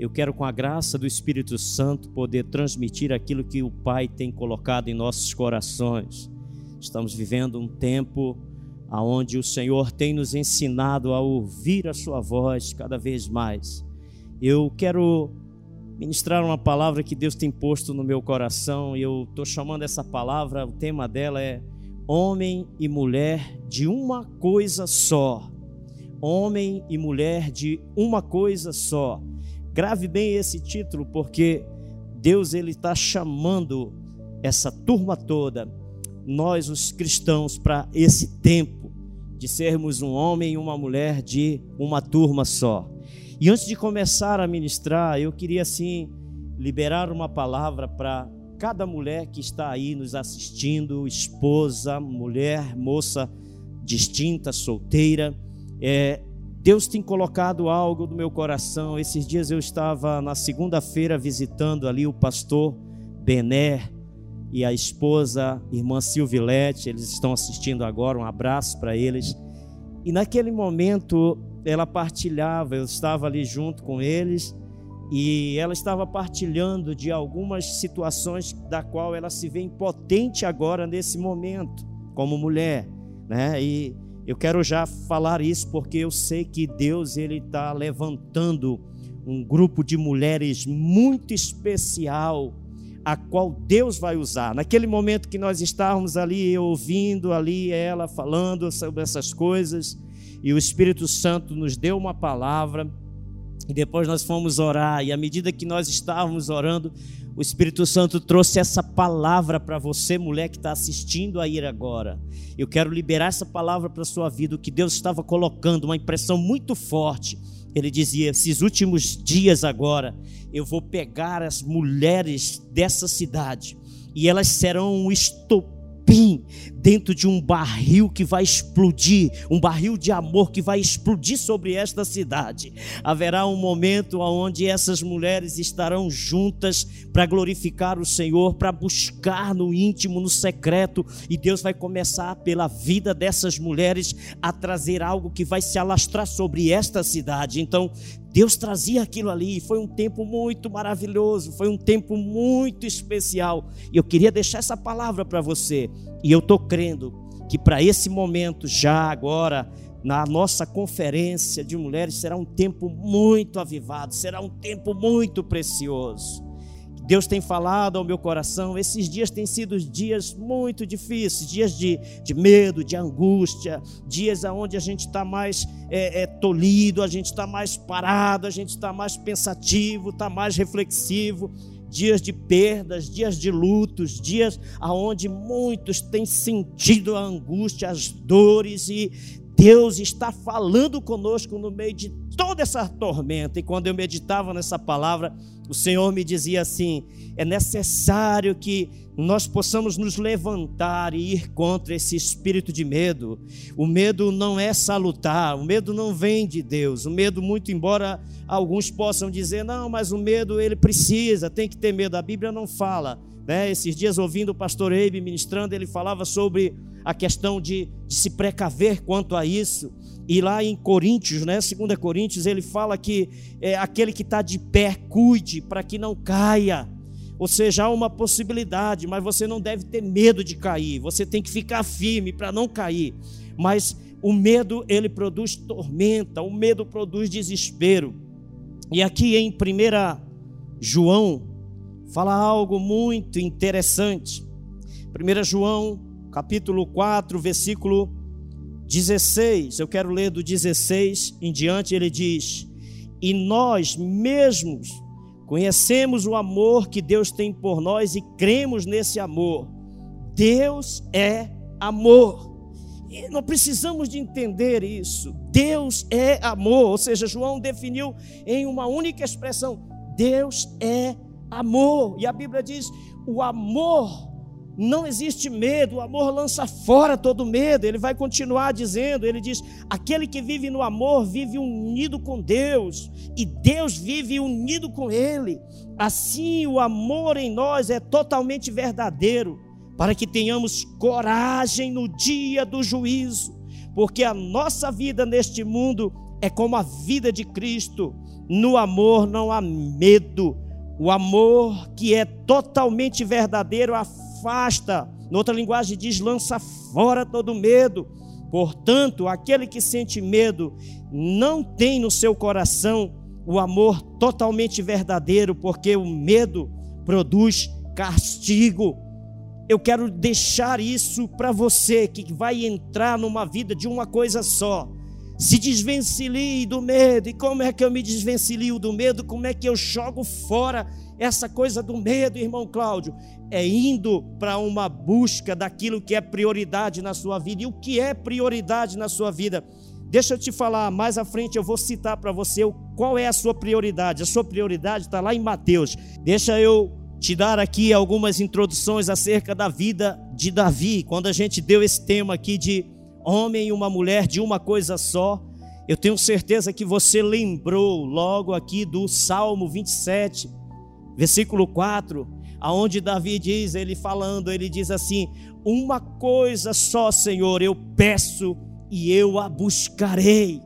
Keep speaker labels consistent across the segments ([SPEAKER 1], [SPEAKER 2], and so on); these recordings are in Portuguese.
[SPEAKER 1] eu quero, com a graça do Espírito Santo, poder transmitir aquilo que o Pai tem colocado em nossos corações. Estamos vivendo um tempo onde o Senhor tem nos ensinado a ouvir a Sua voz cada vez mais. Eu quero ministrar uma palavra que Deus tem posto no meu coração e eu estou chamando essa palavra, o tema dela é Homem e Mulher de uma coisa só. Homem e mulher de uma coisa só. Grave bem esse título, porque Deus ele está chamando essa turma toda, nós os cristãos, para esse tempo de sermos um homem e uma mulher de uma turma só. E antes de começar a ministrar, eu queria assim liberar uma palavra para cada mulher que está aí nos assistindo, esposa, mulher, moça distinta, solteira. É, Deus tem colocado algo no meu coração. Esses dias eu estava na segunda-feira visitando ali o pastor Bené e a esposa, irmã Silvilete. Eles estão assistindo agora. Um abraço para eles. E naquele momento ela partilhava, eu estava ali junto com eles e ela estava partilhando de algumas situações da qual ela se vê impotente agora nesse momento como mulher, né? E eu quero já falar isso porque eu sei que Deus ele está levantando um grupo de mulheres muito especial a qual Deus vai usar. Naquele momento que nós estávamos ali ouvindo ali ela falando sobre essas coisas e o Espírito Santo nos deu uma palavra e depois nós fomos orar e à medida que nós estávamos orando, o Espírito Santo trouxe essa palavra para você, mulher que está assistindo a ir agora. Eu quero liberar essa palavra para sua vida, o que Deus estava colocando, uma impressão muito forte. Ele dizia: esses últimos dias agora, eu vou pegar as mulheres dessa cidade e elas serão um estopim dentro de um barril que vai explodir, um barril de amor que vai explodir sobre esta cidade. Haverá um momento onde essas mulheres estarão juntas para glorificar o Senhor, para buscar no íntimo, no secreto, e Deus vai começar pela vida dessas mulheres a trazer algo que vai se alastrar sobre esta cidade. Então, Deus trazia aquilo ali, foi um tempo muito maravilhoso, foi um tempo muito especial. E eu queria deixar essa palavra para você. E eu estou crendo que para esse momento, já agora, na nossa conferência de mulheres, será um tempo muito avivado, será um tempo muito precioso. Deus tem falado ao meu coração. Esses dias têm sido dias muito difíceis, dias de, de medo, de angústia, dias onde a gente está mais é, é, tolhido, a gente está mais parado, a gente está mais pensativo, está mais reflexivo. Dias de perdas, dias de lutos, dias aonde muitos têm sentido a angústia, as dores e Deus está falando conosco no meio de toda essa tormenta. E quando eu meditava nessa palavra, o Senhor me dizia assim: é necessário que nós possamos nos levantar e ir contra esse espírito de medo. O medo não é salutar, o medo não vem de Deus. O medo, muito embora alguns possam dizer, não, mas o medo ele precisa, tem que ter medo. A Bíblia não fala. Né? Esses dias, ouvindo o pastor Eibe ministrando, ele falava sobre a questão de, de se precaver quanto a isso. E lá em Coríntios, né, 2 Coríntios, ele fala que é, aquele que está de pé, cuide para que não caia. Ou seja, há uma possibilidade, mas você não deve ter medo de cair. Você tem que ficar firme para não cair. Mas o medo, ele produz tormenta, o medo produz desespero. E aqui em 1 João, fala algo muito interessante. 1 João, capítulo 4, versículo 16, eu quero ler do 16 em diante, ele diz: E nós mesmos conhecemos o amor que Deus tem por nós e cremos nesse amor. Deus é amor. E não precisamos de entender isso. Deus é amor, ou seja, João definiu em uma única expressão: Deus é amor. E a Bíblia diz: o amor não existe medo, o amor lança fora todo medo. Ele vai continuar dizendo: ele diz, aquele que vive no amor vive unido com Deus, e Deus vive unido com ele. Assim, o amor em nós é totalmente verdadeiro, para que tenhamos coragem no dia do juízo, porque a nossa vida neste mundo é como a vida de Cristo no amor não há medo. O amor que é totalmente verdadeiro afasta, noutra linguagem diz, lança fora todo medo. Portanto, aquele que sente medo não tem no seu coração o amor totalmente verdadeiro, porque o medo produz castigo. Eu quero deixar isso para você que vai entrar numa vida de uma coisa só. Se desvencilhe do medo. E como é que eu me desvencilio do medo? Como é que eu jogo fora essa coisa do medo, irmão Cláudio? É indo para uma busca daquilo que é prioridade na sua vida. E o que é prioridade na sua vida? Deixa eu te falar, mais à frente eu vou citar para você qual é a sua prioridade. A sua prioridade está lá em Mateus. Deixa eu te dar aqui algumas introduções acerca da vida de Davi. Quando a gente deu esse tema aqui de homem e uma mulher de uma coisa só, eu tenho certeza que você lembrou logo aqui do Salmo 27, versículo 4, aonde Davi diz, ele falando, ele diz assim: "Uma coisa só, Senhor, eu peço e eu a buscarei,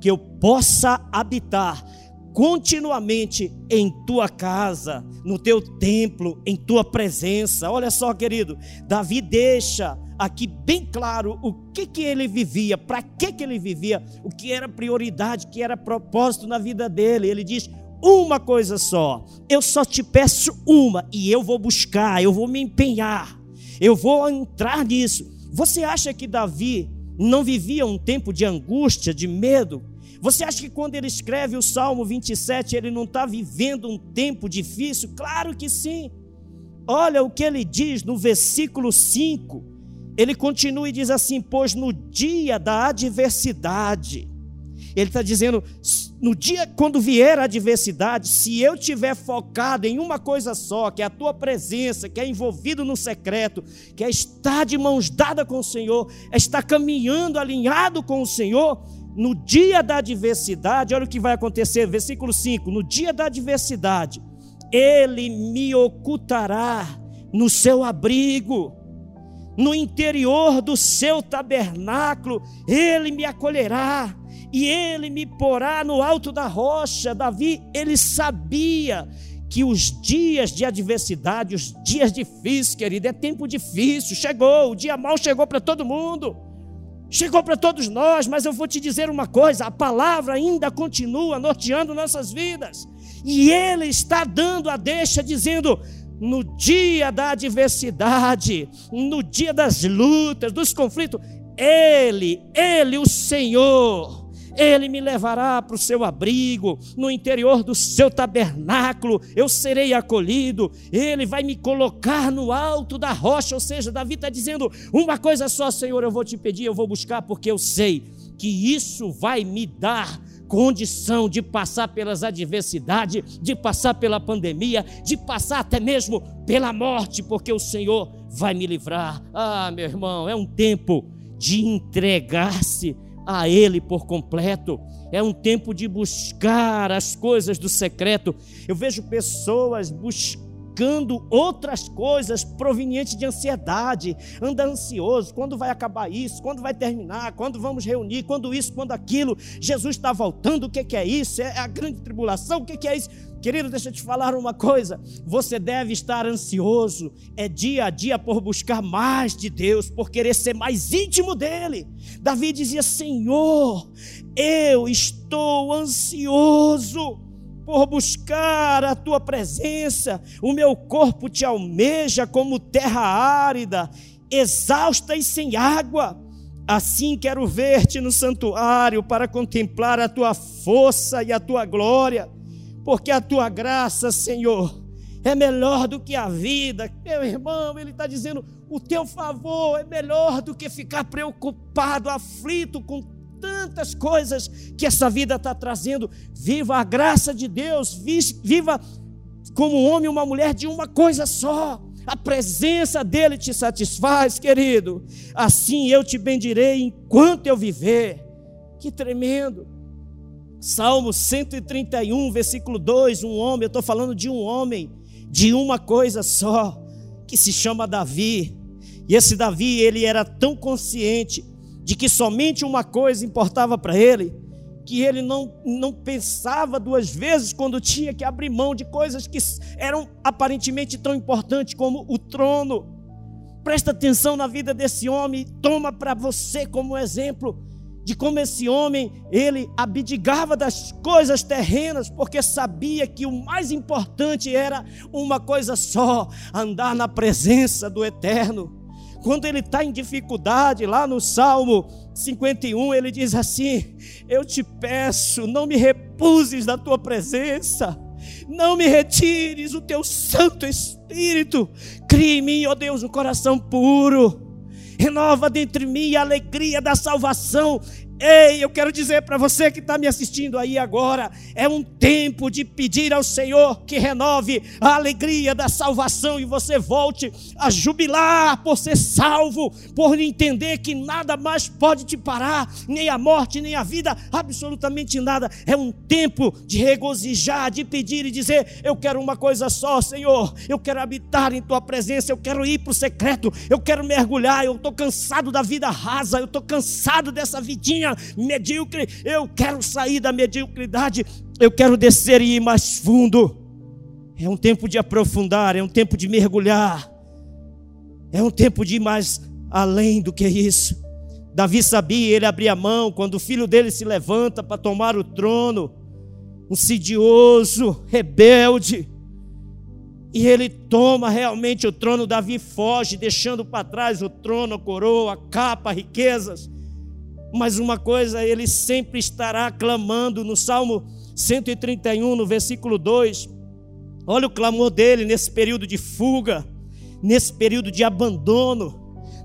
[SPEAKER 1] que eu possa habitar continuamente em tua casa, no teu templo, em tua presença. Olha só, querido, Davi deixa aqui bem claro o que que ele vivia, para que que ele vivia, o que era prioridade, o que era propósito na vida dele. Ele diz: uma coisa só, eu só te peço uma e eu vou buscar, eu vou me empenhar, eu vou entrar nisso. Você acha que Davi não vivia um tempo de angústia, de medo? Você acha que quando ele escreve o Salmo 27, ele não está vivendo um tempo difícil? Claro que sim. Olha o que ele diz no versículo 5. Ele continua e diz assim: Pois no dia da adversidade, ele está dizendo, no dia quando vier a adversidade, se eu tiver focado em uma coisa só, que é a tua presença, que é envolvido no secreto, que é estar de mãos dadas com o Senhor, é estar caminhando alinhado com o Senhor, no dia da adversidade, olha o que vai acontecer, versículo 5: no dia da adversidade, ele me ocultará no seu abrigo, no interior do seu tabernáculo, ele me acolherá e ele me porá no alto da rocha. Davi, ele sabia que os dias de adversidade, os dias difíceis, querido, é tempo difícil, chegou, o dia mal chegou para todo mundo. Chegou para todos nós, mas eu vou te dizer uma coisa: a palavra ainda continua norteando nossas vidas, e Ele está dando a deixa, dizendo: no dia da adversidade, no dia das lutas, dos conflitos, Ele, Ele, o Senhor, ele me levará para o seu abrigo, no interior do seu tabernáculo, eu serei acolhido, Ele vai me colocar no alto da rocha. Ou seja, Davi está dizendo: uma coisa só, Senhor, eu vou te pedir, eu vou buscar, porque eu sei que isso vai me dar condição de passar pelas adversidades, de passar pela pandemia, de passar até mesmo pela morte, porque o Senhor vai me livrar. Ah, meu irmão, é um tempo de entregar-se a Ele por completo. É um tempo de buscar as coisas do secreto. Eu vejo pessoas buscando outras coisas provenientes de ansiedade, anda ansioso, quando vai acabar isso, quando vai terminar, quando vamos reunir, quando isso, quando aquilo, Jesus está voltando, o que é isso? É a grande tribulação, o que é isso? Querido, deixa eu te falar uma coisa. Você deve estar ansioso, é dia a dia por buscar mais de Deus, por querer ser mais íntimo dele. Davi dizia: Senhor, eu estou ansioso por buscar a tua presença. O meu corpo te almeja como terra árida, exausta e sem água. Assim quero ver-te no santuário para contemplar a tua força e a tua glória porque a tua graça, Senhor, é melhor do que a vida. Meu irmão, ele está dizendo: o teu favor é melhor do que ficar preocupado, aflito com tantas coisas que essa vida está trazendo. Viva a graça de Deus, viva como um homem e uma mulher de uma coisa só. A presença dele te satisfaz, querido. Assim eu te bendirei enquanto eu viver. Que tremendo. Salmo 131, versículo 2, um homem, eu estou falando de um homem, de uma coisa só, que se chama Davi. E esse Davi, ele era tão consciente de que somente uma coisa importava para ele, que ele não, não pensava duas vezes quando tinha que abrir mão de coisas que eram aparentemente tão importantes como o trono. Presta atenção na vida desse homem, toma para você como exemplo de como esse homem, ele abdicava das coisas terrenas, porque sabia que o mais importante era uma coisa só: andar na presença do Eterno. Quando ele está em dificuldade, lá no Salmo 51, ele diz assim: Eu te peço, não me repuses da tua presença, não me retires o teu Santo Espírito, crie em mim, ó Deus, um coração puro renova dentro de mim a alegria da salvação Ei, eu quero dizer para você que está me assistindo aí agora: é um tempo de pedir ao Senhor que renove a alegria da salvação e você volte a jubilar por ser salvo, por entender que nada mais pode te parar, nem a morte, nem a vida, absolutamente nada. É um tempo de regozijar, de pedir e dizer: Eu quero uma coisa só, Senhor, eu quero habitar em Tua presença, eu quero ir para o secreto, eu quero mergulhar. Eu estou cansado da vida rasa, eu estou cansado dessa vidinha medíocre. Eu quero sair da mediocridade. Eu quero descer e ir mais fundo. É um tempo de aprofundar, é um tempo de mergulhar. É um tempo de ir mais além do que isso. Davi sabia, ele abria a mão quando o filho dele se levanta para tomar o trono, insidioso, rebelde. E ele toma realmente o trono, Davi foge, deixando para trás o trono, a coroa, a capa, riquezas. Mas uma coisa ele sempre estará clamando no Salmo 131, no versículo 2. Olha o clamor dele nesse período de fuga, nesse período de abandono.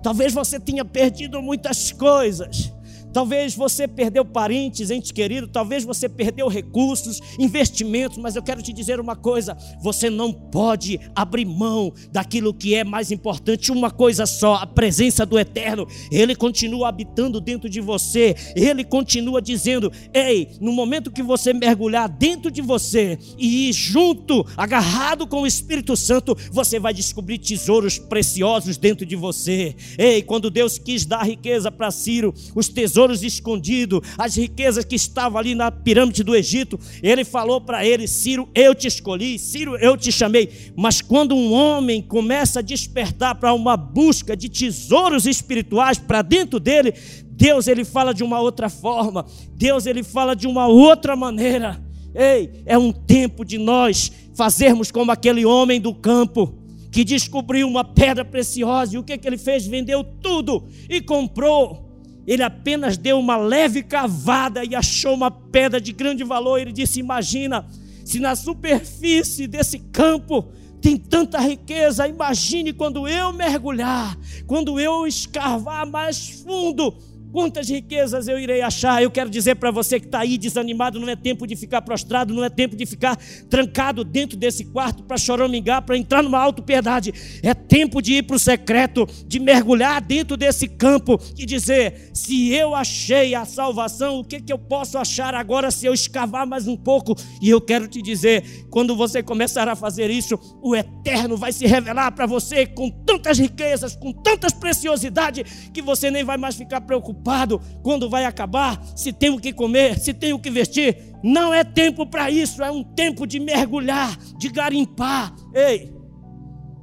[SPEAKER 1] Talvez você tenha perdido muitas coisas, Talvez você perdeu parentes, entes queridos, talvez você perdeu recursos, investimentos, mas eu quero te dizer uma coisa: você não pode abrir mão daquilo que é mais importante, uma coisa só, a presença do Eterno. Ele continua habitando dentro de você, ele continua dizendo: "Ei, no momento que você mergulhar dentro de você e ir junto, agarrado com o Espírito Santo, você vai descobrir tesouros preciosos dentro de você. Ei, quando Deus quis dar riqueza para Ciro, os tesouros tesouros escondidos, as riquezas que estavam ali na pirâmide do Egito. Ele falou para ele: Ciro, eu te escolhi, Ciro, eu te chamei. Mas quando um homem começa a despertar para uma busca de tesouros espirituais para dentro dele, Deus ele fala de uma outra forma, Deus ele fala de uma outra maneira. Ei, é um tempo de nós fazermos como aquele homem do campo que descobriu uma pedra preciosa e o que, que ele fez? Vendeu tudo e comprou ele apenas deu uma leve cavada e achou uma pedra de grande valor. Ele disse: Imagina, se na superfície desse campo tem tanta riqueza, imagine quando eu mergulhar, quando eu escarvar mais fundo Quantas riquezas eu irei achar? Eu quero dizer para você que está aí desanimado: não é tempo de ficar prostrado, não é tempo de ficar trancado dentro desse quarto para choramingar, para entrar numa auto-piedade. É tempo de ir para o secreto, de mergulhar dentro desse campo e dizer: se eu achei a salvação, o que, que eu posso achar agora se eu escavar mais um pouco? E eu quero te dizer: quando você começar a fazer isso, o eterno vai se revelar para você com tantas riquezas, com tantas preciosidades, que você nem vai mais ficar preocupado preocupado quando vai acabar, se tem o que comer, se tem o que vestir. Não é tempo para isso, é um tempo de mergulhar, de garimpar. Ei,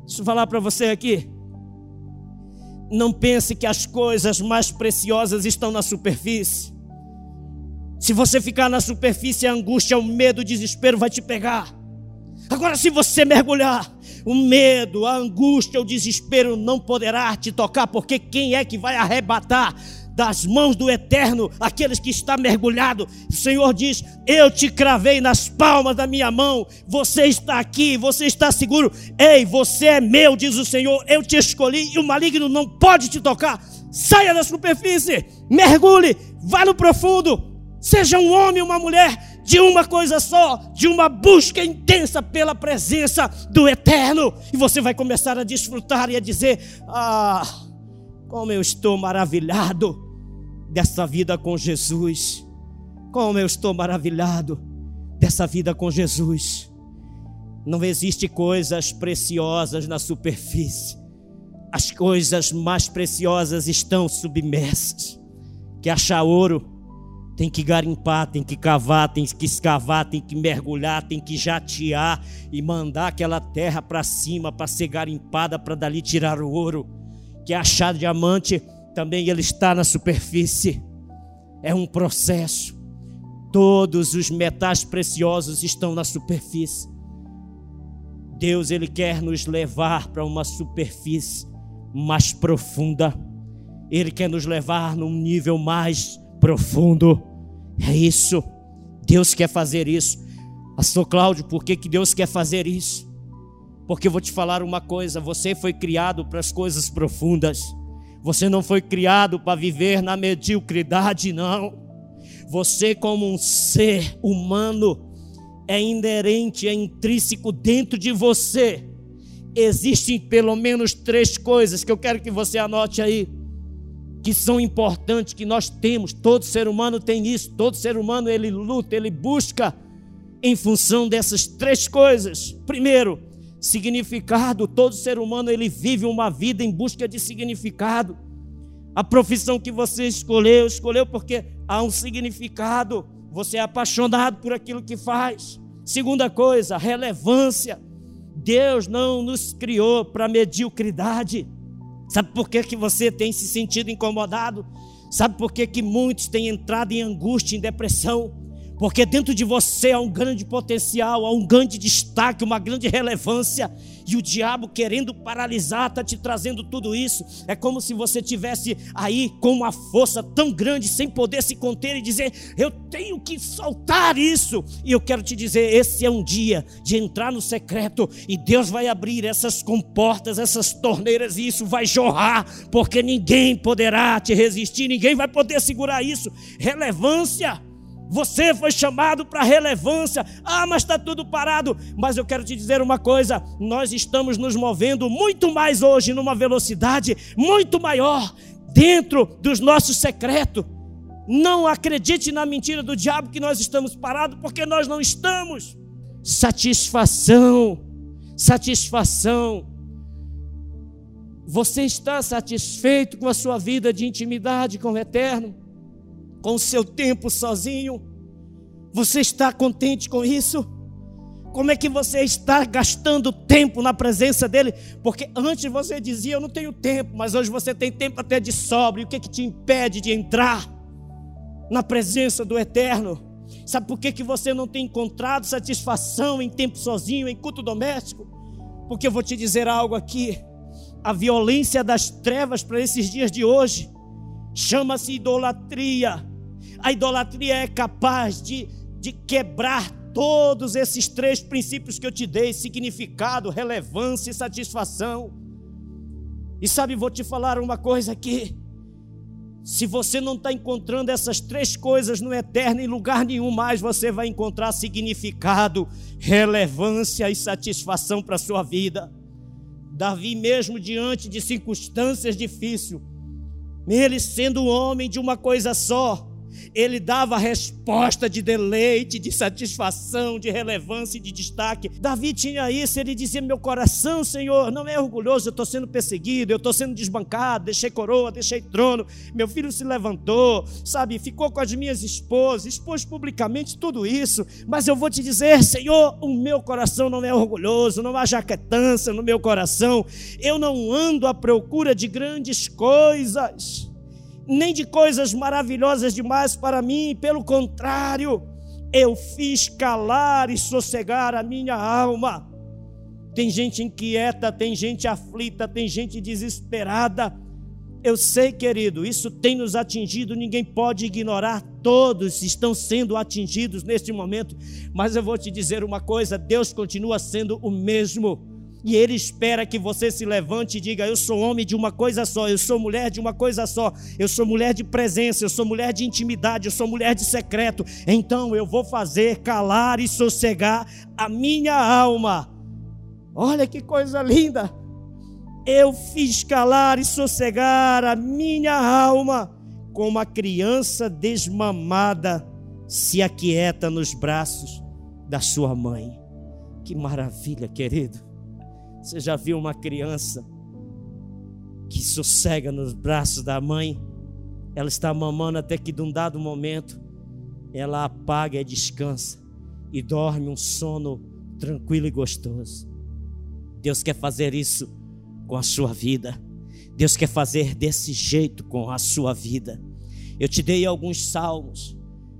[SPEAKER 1] deixa eu falar para você aqui. Não pense que as coisas mais preciosas estão na superfície. Se você ficar na superfície, a angústia, o medo, o desespero vai te pegar. Agora, se você mergulhar, o medo, a angústia, o desespero não poderá te tocar, porque quem é que vai arrebatar das mãos do eterno, aqueles que está mergulhado. O Senhor diz: Eu te cravei nas palmas da minha mão. Você está aqui, você está seguro. Ei, você é meu, diz o Senhor. Eu te escolhi e o maligno não pode te tocar. Saia da superfície, mergulhe, vá no profundo. Seja um homem, uma mulher de uma coisa só, de uma busca intensa pela presença do eterno. E você vai começar a desfrutar e a dizer: Ah, como eu estou maravilhado dessa vida com Jesus. Como eu estou maravilhado dessa vida com Jesus. Não existe coisas preciosas na superfície. As coisas mais preciosas estão submersas. Que achar ouro, Tem que garimpar, tem que cavar, tem que escavar, tem que mergulhar, tem que jatear e mandar aquela terra para cima para ser garimpada para dali tirar o ouro. Que é achar diamante também ele está na superfície. É um processo. Todos os metais preciosos estão na superfície. Deus ele quer nos levar para uma superfície mais profunda. Ele quer nos levar num nível mais profundo. É isso. Deus quer fazer isso. Pastor Cláudio, por que, que Deus quer fazer isso? Porque eu vou te falar uma coisa: você foi criado para as coisas profundas. Você não foi criado para viver na mediocridade, não. Você, como um ser humano, é inerente, é intrínseco dentro de você. Existem pelo menos três coisas que eu quero que você anote aí que são importantes, que nós temos. Todo ser humano tem isso. Todo ser humano ele luta, ele busca em função dessas três coisas. Primeiro, significado. Todo ser humano ele vive uma vida em busca de significado. A profissão que você escolheu, escolheu porque há um significado. Você é apaixonado por aquilo que faz. Segunda coisa, relevância. Deus não nos criou para mediocridade. Sabe por que, que você tem se sentido incomodado? Sabe por que, que muitos têm entrado em angústia, em depressão? Porque dentro de você há um grande potencial, há um grande destaque, uma grande relevância, e o diabo querendo paralisar está te trazendo tudo isso. É como se você tivesse aí com uma força tão grande, sem poder se conter e dizer: Eu tenho que soltar isso. E eu quero te dizer: esse é um dia de entrar no secreto e Deus vai abrir essas comportas, essas torneiras, e isso vai jorrar, porque ninguém poderá te resistir, ninguém vai poder segurar isso. Relevância. Você foi chamado para relevância. Ah, mas está tudo parado. Mas eu quero te dizer uma coisa: nós estamos nos movendo muito mais hoje, numa velocidade muito maior, dentro dos nossos secretos. Não acredite na mentira do diabo que nós estamos parados, porque nós não estamos. Satisfação, satisfação. Você está satisfeito com a sua vida de intimidade com o Eterno? Com o seu tempo sozinho? Você está contente com isso? Como é que você está gastando tempo na presença dele? Porque antes você dizia, eu não tenho tempo, mas hoje você tem tempo até de sobra. E o que, que te impede de entrar na presença do Eterno? Sabe por que, que você não tem encontrado satisfação em tempo sozinho, em culto doméstico? Porque eu vou te dizer algo aqui. A violência das trevas para esses dias de hoje chama-se idolatria a idolatria é capaz de, de quebrar todos esses três princípios que eu te dei: significado, relevância e satisfação. E sabe, vou te falar uma coisa aqui. Se você não está encontrando essas três coisas no eterno, em lugar nenhum mais você vai encontrar significado, relevância e satisfação para a sua vida. Davi, mesmo diante de circunstâncias difíceis, ele sendo homem de uma coisa só, ele dava resposta de deleite, de satisfação, de relevância e de destaque. Davi tinha isso, ele dizia: Meu coração, Senhor, não é orgulhoso, eu estou sendo perseguido, eu estou sendo desbancado, deixei coroa, deixei trono, meu filho se levantou, sabe, ficou com as minhas esposas, expôs publicamente tudo isso, mas eu vou te dizer, Senhor, o meu coração não é orgulhoso, não há jaquetança no meu coração, eu não ando à procura de grandes coisas nem de coisas maravilhosas demais para mim, pelo contrário, eu fiz calar e sossegar a minha alma. Tem gente inquieta, tem gente aflita, tem gente desesperada. Eu sei, querido, isso tem nos atingido, ninguém pode ignorar, todos estão sendo atingidos neste momento, mas eu vou te dizer uma coisa: Deus continua sendo o mesmo e Ele espera que você se levante e diga: Eu sou homem de uma coisa só, eu sou mulher de uma coisa só, eu sou mulher de presença, eu sou mulher de intimidade, eu sou mulher de secreto. Então eu vou fazer calar e sossegar a minha alma. Olha que coisa linda! Eu fiz calar e sossegar a minha alma, como uma criança desmamada se aquieta nos braços da sua mãe. Que maravilha, querido. Você já viu uma criança que sossega nos braços da mãe? Ela está mamando até que de um dado momento ela apaga e descansa e dorme um sono tranquilo e gostoso. Deus quer fazer isso com a sua vida. Deus quer fazer desse jeito com a sua vida. Eu te dei alguns salmos,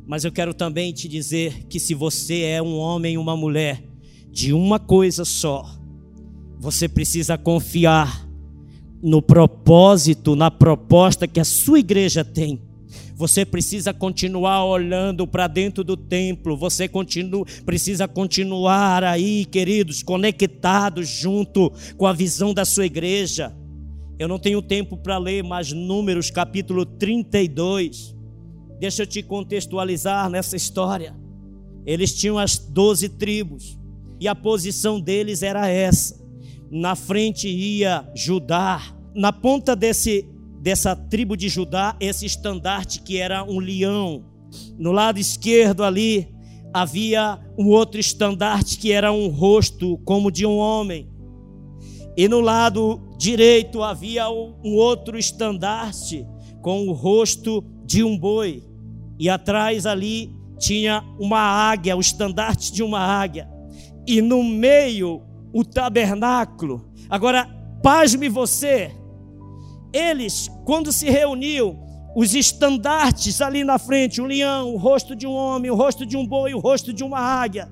[SPEAKER 1] mas eu quero também te dizer que se você é um homem uma mulher de uma coisa só, você precisa confiar no propósito, na proposta que a sua igreja tem. Você precisa continuar olhando para dentro do templo. Você continua, precisa continuar aí, queridos, conectados junto com a visão da sua igreja. Eu não tenho tempo para ler mais Números capítulo 32. Deixa eu te contextualizar nessa história. Eles tinham as doze tribos e a posição deles era essa. Na frente ia Judá, na ponta desse, dessa tribo de Judá, esse estandarte que era um leão. No lado esquerdo ali havia um outro estandarte que era um rosto como de um homem. E no lado direito havia um outro estandarte com o rosto de um boi. E atrás ali tinha uma águia, o estandarte de uma águia. E no meio o tabernáculo. Agora, pasme você. Eles, quando se reuniam, os estandartes ali na frente, o leão, o rosto de um homem, o rosto de um boi, o rosto de uma águia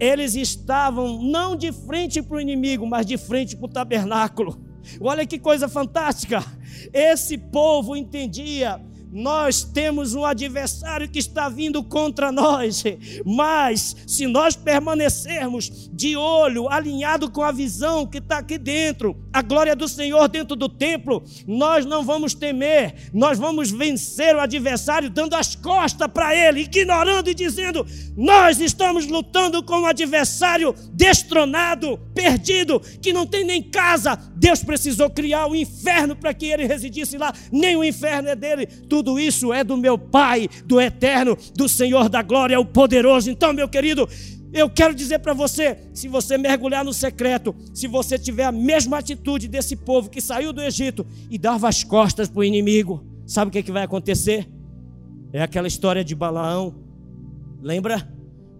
[SPEAKER 1] eles estavam não de frente para o inimigo, mas de frente para o tabernáculo. Olha que coisa fantástica! Esse povo entendia nós temos um adversário que está vindo contra nós, mas se nós permanecermos de olho, alinhado com a visão que está aqui dentro, a glória do Senhor dentro do templo, nós não vamos temer, nós vamos vencer o adversário dando as costas para ele, ignorando e dizendo: Nós estamos lutando com um adversário destronado, perdido, que não tem nem casa. Deus precisou criar o um inferno para que ele residisse lá, nem o inferno é dele. Tu tudo isso é do meu Pai, do eterno, do Senhor da glória, o poderoso. Então, meu querido, eu quero dizer para você: se você mergulhar no secreto, se você tiver a mesma atitude desse povo que saiu do Egito e dava as costas para o inimigo, sabe o que, é que vai acontecer? É aquela história de Balaão. Lembra?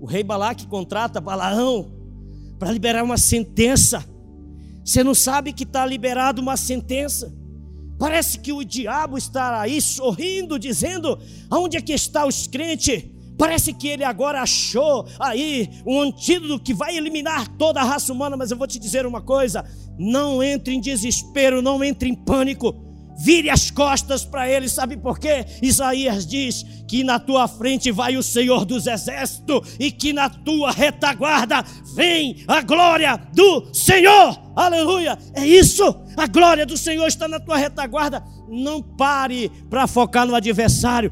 [SPEAKER 1] O rei Balaque contrata Balaão para liberar uma sentença. Você não sabe que está liberado uma sentença. Parece que o diabo está aí sorrindo, dizendo: aonde é que está os crentes? Parece que ele agora achou aí um antídoto que vai eliminar toda a raça humana, mas eu vou te dizer uma coisa: não entre em desespero, não entre em pânico. Vire as costas para ele, sabe por quê? Isaías diz que na tua frente vai o Senhor dos exércitos e que na tua retaguarda vem a glória do Senhor. Aleluia! É isso. A glória do Senhor está na tua retaguarda. Não pare para focar no adversário.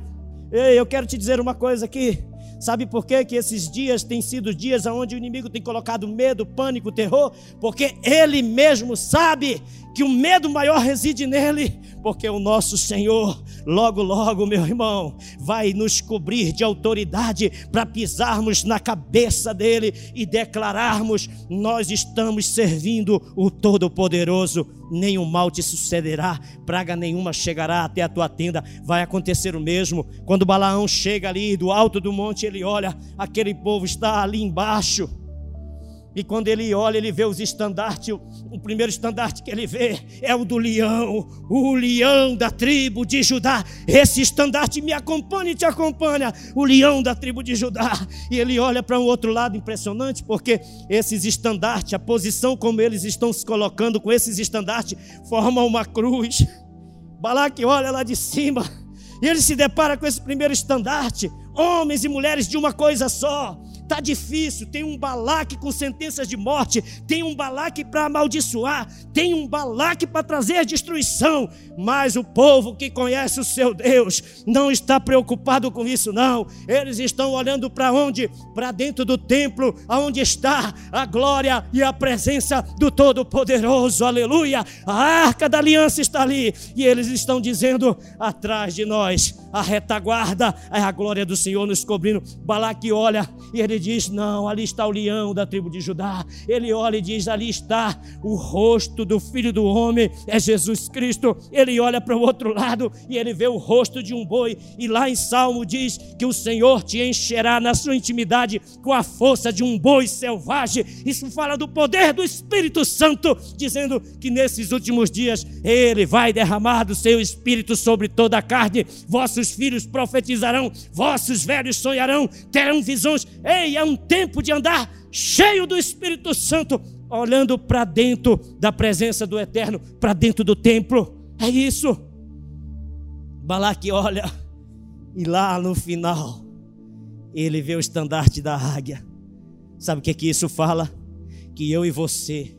[SPEAKER 1] Ei, eu quero te dizer uma coisa aqui. Sabe por quê? que esses dias têm sido dias onde o inimigo tem colocado medo, pânico, terror? Porque ele mesmo sabe que o medo maior reside nele, porque o nosso Senhor, logo, logo, meu irmão, vai nos cobrir de autoridade para pisarmos na cabeça dele e declararmos: nós estamos servindo o Todo-Poderoso. Nenhum mal te sucederá, praga nenhuma chegará até a tua tenda. Vai acontecer o mesmo. Quando Balaão chega ali do alto do monte, ele olha, aquele povo está ali embaixo e quando ele olha, ele vê os estandartes. O primeiro estandarte que ele vê é o do leão, o leão da tribo de Judá. Esse estandarte me acompanha e te acompanha, o leão da tribo de Judá. E ele olha para um outro lado impressionante, porque esses estandartes, a posição como eles estão se colocando com esses estandartes, formam uma cruz. Balaque olha lá de cima e ele se depara com esse primeiro estandarte, homens e mulheres de uma coisa só Está difícil, tem um balaque com sentenças de morte, tem um balaque para amaldiçoar, tem um balaque para trazer destruição, mas o povo que conhece o seu Deus não está preocupado com isso, não. Eles estão olhando para onde? Para dentro do templo, aonde está a glória e a presença do Todo-Poderoso, aleluia. A arca da aliança está ali, e eles estão dizendo atrás de nós, a retaguarda é a glória do Senhor nos cobrindo. Balaque olha e ele ele diz: Não, ali está o leão da tribo de Judá. Ele olha e diz: Ali está o rosto do filho do homem, é Jesus Cristo. Ele olha para o outro lado e ele vê o rosto de um boi. E lá em Salmo diz que o Senhor te encherá na sua intimidade com a força de um boi selvagem. Isso fala do poder do Espírito Santo, dizendo que nesses últimos dias ele vai derramar do seu espírito sobre toda a carne. Vossos filhos profetizarão, vossos velhos sonharão, terão visões. Ei, é um tempo de andar cheio do Espírito Santo, olhando para dentro da presença do Eterno, para dentro do templo. É isso. Balaque olha, e lá no final, ele vê o estandarte da águia. Sabe o que é que isso fala? Que eu e você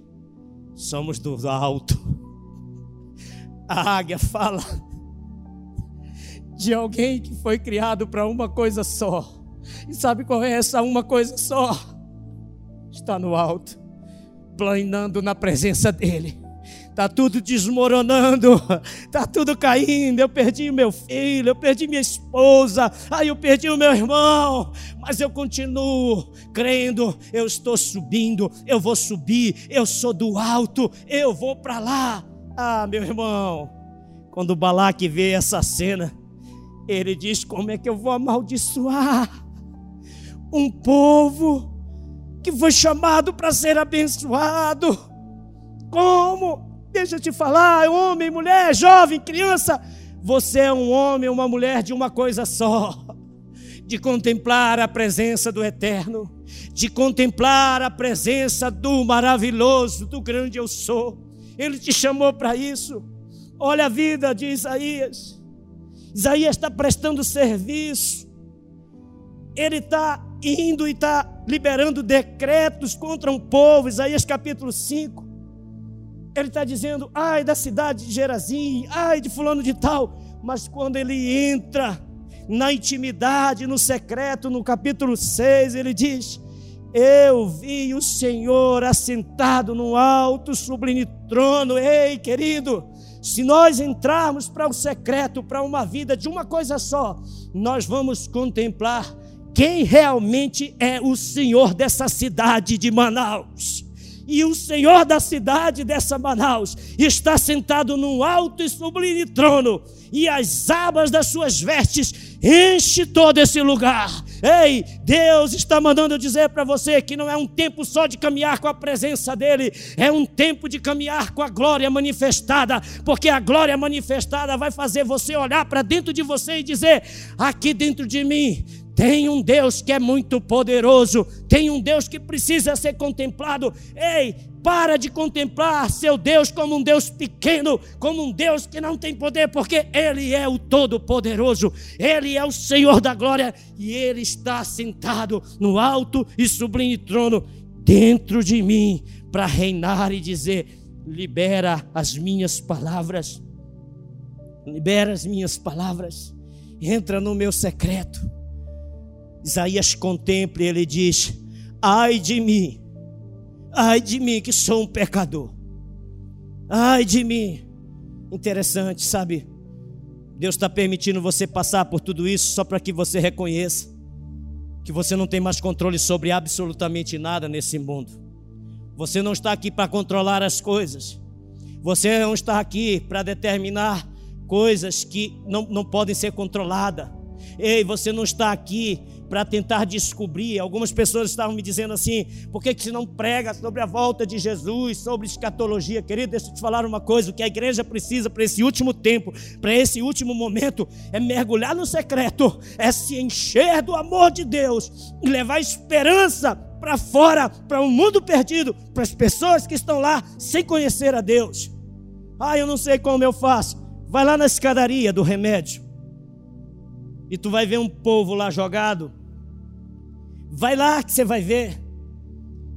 [SPEAKER 1] somos do alto. A águia fala de alguém que foi criado para uma coisa só. E sabe qual é essa uma coisa só? Está no alto, planando na presença dele. Está tudo desmoronando, está tudo caindo. Eu perdi meu filho, eu perdi minha esposa, aí eu perdi o meu irmão, mas eu continuo crendo. Eu estou subindo, eu vou subir, eu sou do alto, eu vou para lá. Ah, meu irmão, quando Balaque vê essa cena, ele diz: Como é que eu vou amaldiçoar um povo que foi chamado para ser abençoado? Como? Deixa eu te falar, homem, mulher, jovem, criança, você é um homem, uma mulher de uma coisa só: de contemplar a presença do Eterno, de contemplar a presença do maravilhoso, do grande eu sou. Ele te chamou para isso. Olha a vida de Isaías. Isaías está prestando serviço, ele está indo e está liberando decretos contra um povo, Isaías capítulo 5. Ele está dizendo, ai da cidade de Gerazim, ai de fulano de tal, mas quando ele entra na intimidade, no secreto, no capítulo 6, ele diz: Eu vi o Senhor assentado no alto, sublime trono. Ei, querido, se nós entrarmos para o secreto, para uma vida de uma coisa só, nós vamos contemplar quem realmente é o Senhor dessa cidade de Manaus. E o Senhor da cidade dessa Manaus está sentado num alto e sublime trono, e as abas das suas vestes enche todo esse lugar. Ei, Deus está mandando dizer para você que não é um tempo só de caminhar com a presença dEle, é um tempo de caminhar com a glória manifestada, porque a glória manifestada vai fazer você olhar para dentro de você e dizer: aqui dentro de mim tem um Deus que é muito poderoso, tem um Deus que precisa ser contemplado. Ei, para de contemplar seu Deus como um Deus pequeno, como um Deus que não tem poder, porque Ele é o Todo-Poderoso, Ele é o Senhor da glória e Ele está sentado no alto e sublime trono dentro de mim para reinar e dizer: libera as minhas palavras, libera as minhas palavras, entra no meu secreto. Isaías contempla e ele diz: ai de mim Ai de mim que sou um pecador. Ai de mim. Interessante, sabe? Deus está permitindo você passar por tudo isso só para que você reconheça que você não tem mais controle sobre absolutamente nada nesse mundo. Você não está aqui para controlar as coisas. Você não está aqui para determinar coisas que não, não podem ser controladas. Ei, você não está aqui para tentar descobrir. Algumas pessoas estavam me dizendo assim: por que, que você não prega sobre a volta de Jesus, sobre escatologia? Querido, deixa eu te falar uma coisa: o que a igreja precisa para esse último tempo, para esse último momento, é mergulhar no secreto, é se encher do amor de Deus levar esperança para fora, para um mundo perdido, para as pessoas que estão lá sem conhecer a Deus. Ah, eu não sei como eu faço. Vai lá na escadaria do remédio. E tu vai ver um povo lá jogado, Vai lá que você vai ver.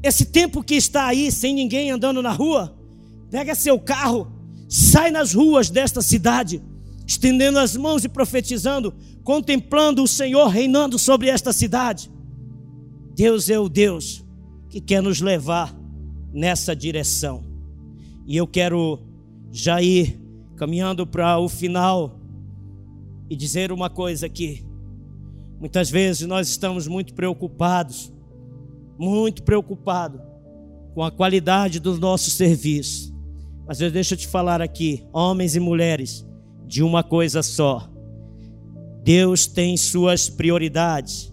[SPEAKER 1] Esse tempo que está aí sem ninguém andando na rua, pega seu carro, sai nas ruas desta cidade, estendendo as mãos e profetizando, contemplando o Senhor reinando sobre esta cidade. Deus é o Deus que quer nos levar nessa direção. E eu quero já ir caminhando para o final e dizer uma coisa aqui. Muitas vezes nós estamos muito preocupados muito preocupado com a qualidade do nosso serviço. Mas eu deixo te falar aqui, homens e mulheres, de uma coisa só. Deus tem suas prioridades.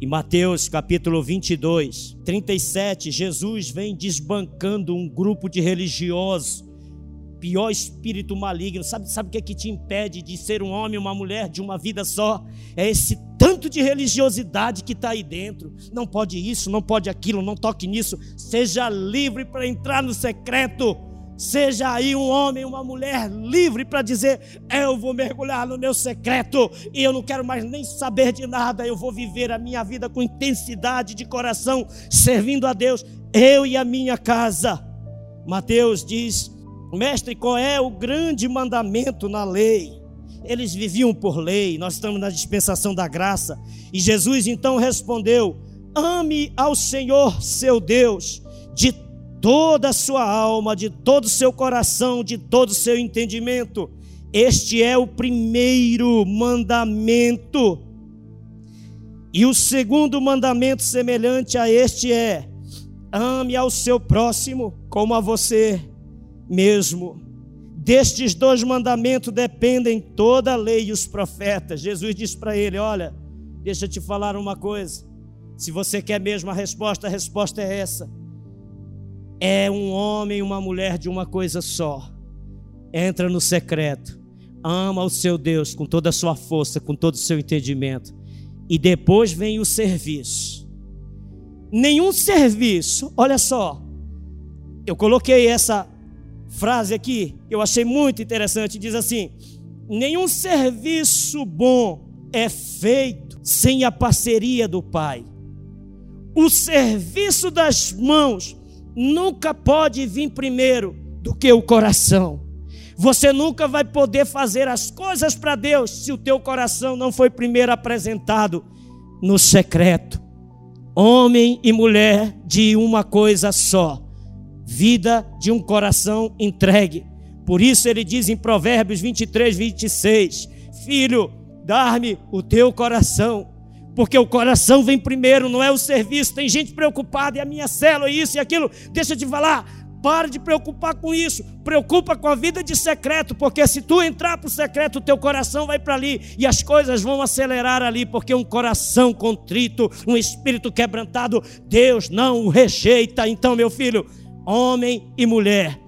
[SPEAKER 1] Em Mateus capítulo 22, 37, Jesus vem desbancando um grupo de religiosos, pior espírito maligno. Sabe, sabe o que, é que te impede de ser um homem, uma mulher de uma vida só? É esse tanto de religiosidade que está aí dentro. Não pode isso, não pode aquilo, não toque nisso. Seja livre para entrar no secreto. Seja aí um homem, uma mulher livre para dizer: Eu vou mergulhar no meu secreto e eu não quero mais nem saber de nada. Eu vou viver a minha vida com intensidade de coração, servindo a Deus, eu e a minha casa. Mateus diz: Mestre, qual é o grande mandamento na lei? Eles viviam por lei, nós estamos na dispensação da graça. E Jesus então respondeu: Ame ao Senhor seu Deus de toda a sua alma, de todo o seu coração, de todo o seu entendimento. Este é o primeiro mandamento. E o segundo mandamento semelhante a este é: ame ao seu próximo como a você mesmo. Destes dois mandamentos dependem toda a lei e os profetas. Jesus disse para ele: Olha, deixa eu te falar uma coisa. Se você quer mesmo a resposta, a resposta é essa é um homem e uma mulher de uma coisa só. Entra no secreto, ama o seu Deus com toda a sua força, com todo o seu entendimento, e depois vem o serviço. Nenhum serviço, olha só, eu coloquei essa frase aqui, eu achei muito interessante, diz assim: nenhum serviço bom é feito sem a parceria do Pai. O serviço das mãos nunca pode vir primeiro do que o coração. Você nunca vai poder fazer as coisas para Deus se o teu coração não foi primeiro apresentado no secreto. Homem e mulher de uma coisa só, vida de um coração entregue. Por isso ele diz em Provérbios 23, 26: Filho, dar-me o teu coração porque o coração vem primeiro, não é o serviço. Tem gente preocupada, e a minha célula, isso e aquilo. Deixa te falar, para de preocupar com isso. Preocupa com a vida de secreto, porque se tu entrar para o secreto, o teu coração vai para ali e as coisas vão acelerar ali, porque um coração contrito, um espírito quebrantado, Deus não o rejeita. Então, meu filho, homem e mulher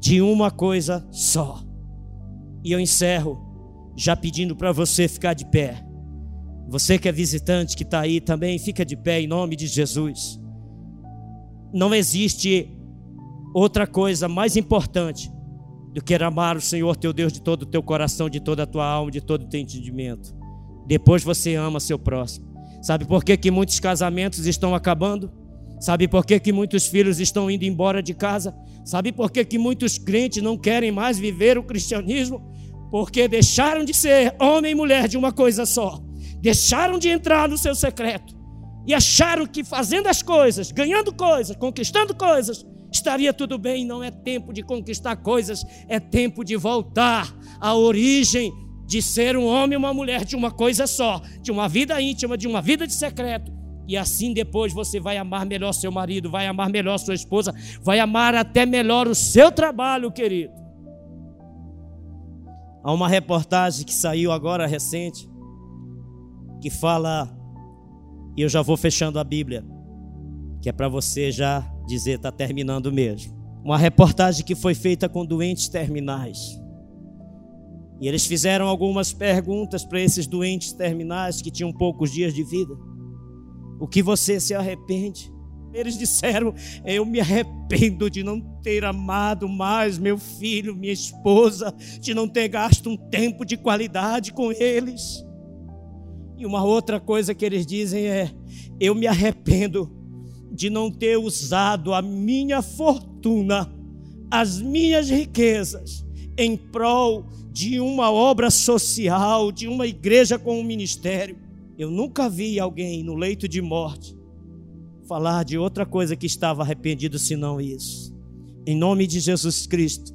[SPEAKER 1] de uma coisa só. E eu encerro já pedindo para você ficar de pé. Você que é visitante, que está aí também, fica de pé em nome de Jesus. Não existe outra coisa mais importante do que amar o Senhor teu Deus de todo o teu coração, de toda a tua alma, de todo o teu entendimento. Depois você ama seu próximo. Sabe por que, que muitos casamentos estão acabando? Sabe por que, que muitos filhos estão indo embora de casa? Sabe por que, que muitos crentes não querem mais viver o cristianismo? Porque deixaram de ser homem e mulher de uma coisa só deixaram de entrar no seu secreto e acharam que fazendo as coisas, ganhando coisas, conquistando coisas, estaria tudo bem. Não é tempo de conquistar coisas, é tempo de voltar à origem de ser um homem e uma mulher de uma coisa só, de uma vida íntima, de uma vida de secreto. E assim depois você vai amar melhor seu marido, vai amar melhor sua esposa, vai amar até melhor o seu trabalho, querido. Há uma reportagem que saiu agora recente que fala, e eu já vou fechando a Bíblia, que é para você já dizer, está terminando mesmo. Uma reportagem que foi feita com doentes terminais. E eles fizeram algumas perguntas para esses doentes terminais que tinham poucos dias de vida. O que você se arrepende? Eles disseram: Eu me arrependo de não ter amado mais meu filho, minha esposa, de não ter gasto um tempo de qualidade com eles. E uma outra coisa que eles dizem é: eu me arrependo de não ter usado a minha fortuna, as minhas riquezas, em prol de uma obra social, de uma igreja com um ministério. Eu nunca vi alguém no leito de morte falar de outra coisa que estava arrependido senão isso. Em nome de Jesus Cristo,